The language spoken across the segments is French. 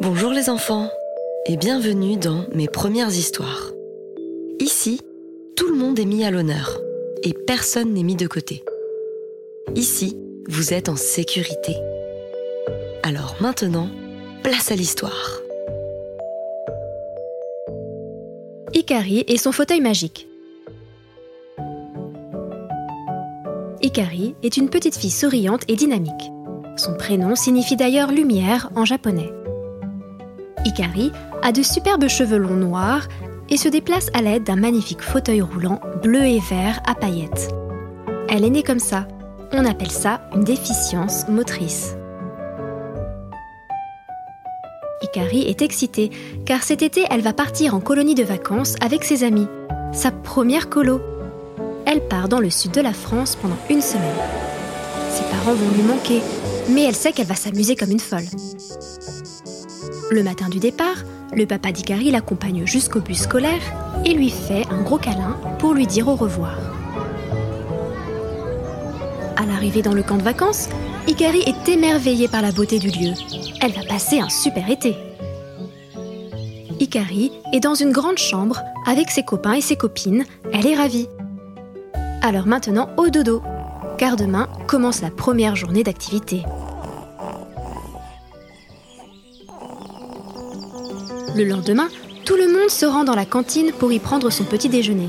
Bonjour les enfants et bienvenue dans mes premières histoires. Ici, tout le monde est mis à l'honneur et personne n'est mis de côté. Ici, vous êtes en sécurité. Alors maintenant, place à l'histoire. Ikari et son fauteuil magique. Ikari est une petite fille souriante et dynamique. Son prénom signifie d'ailleurs lumière en japonais. Ikari a de superbes cheveux longs noirs et se déplace à l'aide d'un magnifique fauteuil roulant bleu et vert à paillettes. Elle est née comme ça. On appelle ça une déficience motrice. Ikari est excitée car cet été elle va partir en colonie de vacances avec ses amis. Sa première colo. Elle part dans le sud de la France pendant une semaine. Ses parents vont lui manquer, mais elle sait qu'elle va s'amuser comme une folle. Le matin du départ, le papa d'Ikari l'accompagne jusqu'au bus scolaire et lui fait un gros câlin pour lui dire au revoir. À l'arrivée dans le camp de vacances, Ikari est émerveillée par la beauté du lieu. Elle va passer un super été. Ikari est dans une grande chambre avec ses copains et ses copines. Elle est ravie. Alors maintenant, au dodo, car demain commence la première journée d'activité. Le lendemain, tout le monde se rend dans la cantine pour y prendre son petit déjeuner.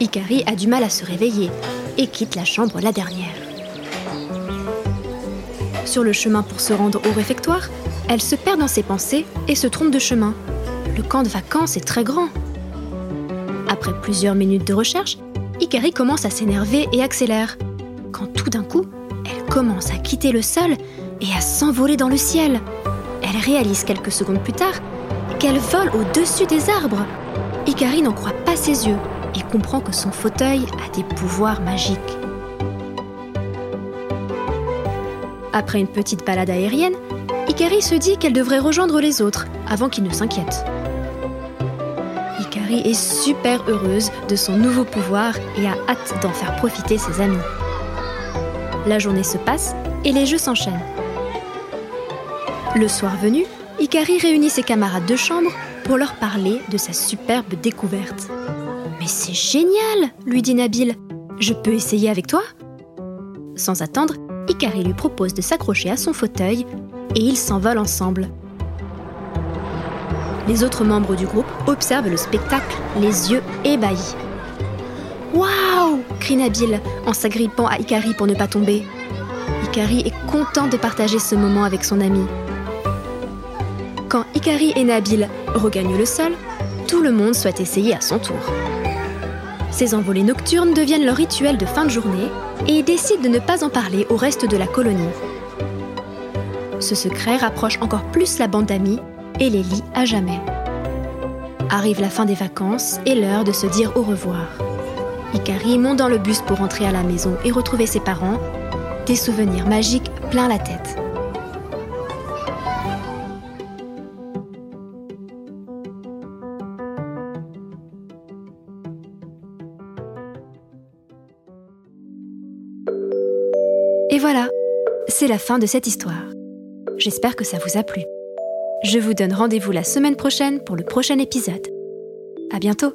Ikari a du mal à se réveiller et quitte la chambre la dernière. Sur le chemin pour se rendre au réfectoire, elle se perd dans ses pensées et se trompe de chemin. Le camp de vacances est très grand. Après plusieurs minutes de recherche, Ikari commence à s'énerver et accélère. Quand tout d'un coup, elle commence à quitter le sol et à s'envoler dans le ciel. Elle réalise quelques secondes plus tard qu'elle vole au-dessus des arbres. Ikari n'en croit pas ses yeux et comprend que son fauteuil a des pouvoirs magiques. Après une petite balade aérienne, Ikari se dit qu'elle devrait rejoindre les autres avant qu'ils ne s'inquiètent. Ikari est super heureuse de son nouveau pouvoir et a hâte d'en faire profiter ses amis. La journée se passe et les jeux s'enchaînent. Le soir venu, Ikari réunit ses camarades de chambre pour leur parler de sa superbe découverte. Mais c'est génial, lui dit Nabil. Je peux essayer avec toi? Sans attendre, Ikari lui propose de s'accrocher à son fauteuil et ils s'envolent ensemble. Les autres membres du groupe observent le spectacle, les yeux ébahis. Waouh crie Nabil en s'agrippant à Ikari pour ne pas tomber. Ikari est content de partager ce moment avec son ami. Quand Ikari et Nabil regagnent le sol, tout le monde souhaite essayer à son tour. Ces envolées nocturnes deviennent leur rituel de fin de journée et ils décident de ne pas en parler au reste de la colonie. Ce secret rapproche encore plus la bande d'amis et les lie à jamais. Arrive la fin des vacances et l'heure de se dire au revoir. Ikari monte dans le bus pour rentrer à la maison et retrouver ses parents. Des souvenirs magiques plein la tête. Et voilà, c'est la fin de cette histoire. J'espère que ça vous a plu. Je vous donne rendez-vous la semaine prochaine pour le prochain épisode. À bientôt!